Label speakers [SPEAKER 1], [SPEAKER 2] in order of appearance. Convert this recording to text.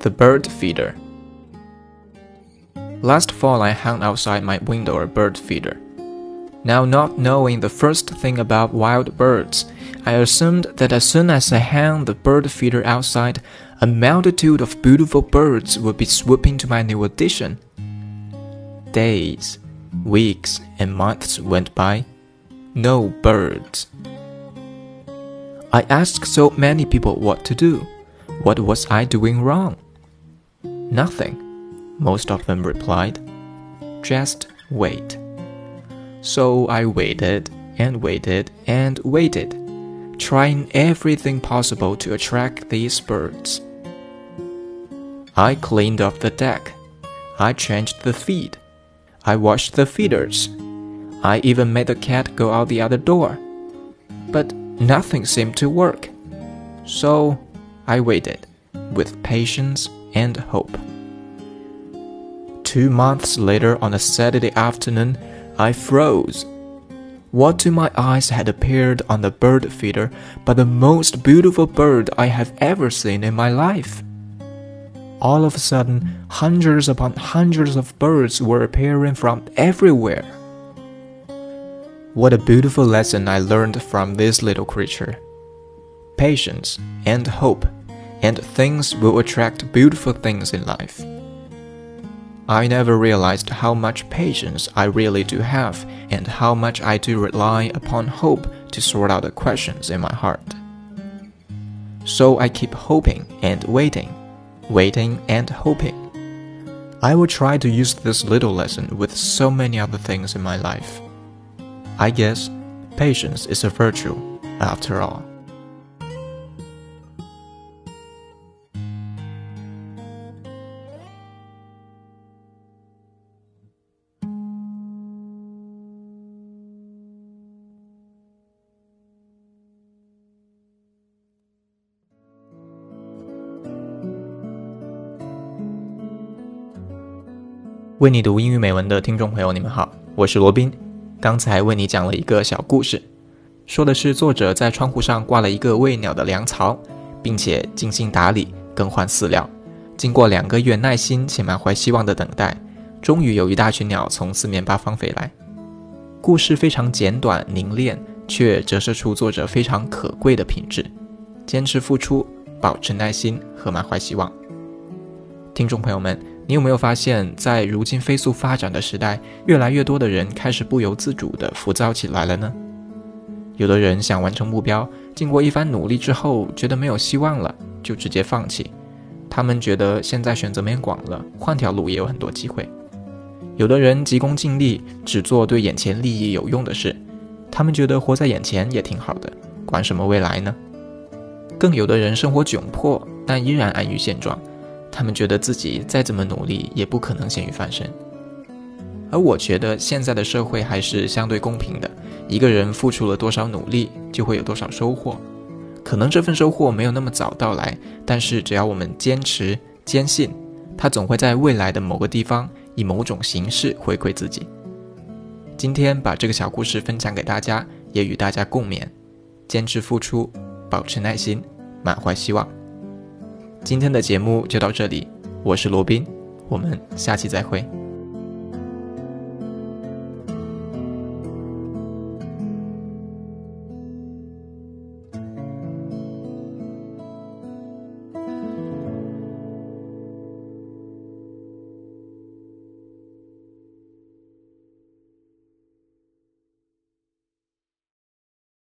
[SPEAKER 1] The Bird Feeder. Last fall, I hung outside my window a bird feeder. Now, not knowing the first thing about wild birds, I assumed that as soon as I hung the bird feeder outside, a multitude of beautiful birds would be swooping to my new addition. Days, weeks, and months went by. No birds. I asked so many people what to do. What was I doing wrong? Nothing, most of them replied. Just wait. So I waited and waited and waited, trying everything possible to attract these birds. I cleaned up the deck. I changed the feed. I washed the feeders. I even made the cat go out the other door. But nothing seemed to work. So I waited with patience and hope. Two months later, on a Saturday afternoon, I froze. What to my eyes had appeared on the bird feeder but the most beautiful bird I have ever seen in my life? All of a sudden, hundreds upon hundreds of birds were appearing from everywhere. What a beautiful lesson I learned from this little creature. Patience and hope and things will attract beautiful things in life. I never realized how much patience I really do have and how much I do rely upon hope to sort out the questions in my heart. So I keep hoping and waiting, waiting and hoping. I will try to use this little lesson with so many other things in my life. I guess patience is a virtue after all. 为你读英语美文的听众朋友，你们好，我是罗宾。刚才为你讲了一个小故事，说的是作者在窗户上挂了一个喂鸟的粮槽，并且精心打理、更换饲料。经过两个月耐心且满怀希望的等待，终于有一大群鸟从四面八方飞来。故事非常简短凝练，却折射出作者非常可贵的品质：坚持付出、保持耐心和满怀希望。听众朋友们。你有没有发现，在如今飞速发展的时代，越来越多的人开始不由自主地浮躁起来了呢？有的人想完成目标，经过一番努力之后，觉得没有希望了，就直接放弃。他们觉得现在选择面广了，换条路也有很多机会。有的人急功近利，只做对眼前利益有用的事，他们觉得活在眼前也挺好的，管什么未来呢？更有的人生活窘迫，但依然安于现状。他们觉得自己再怎么努力也不可能咸鱼翻身，而我觉得现在的社会还是相对公平的。一个人付出了多少努力，就会有多少收获。可能这份收获没有那么早到来，但是只要我们坚持、坚信，它总会在未来的某个地方以某种形式回馈自己。今天把这个小故事分享给大家，也与大家共勉：坚持付出，保持耐心，满怀希望。今天的节目就到这里，我是罗宾，我们下期再会。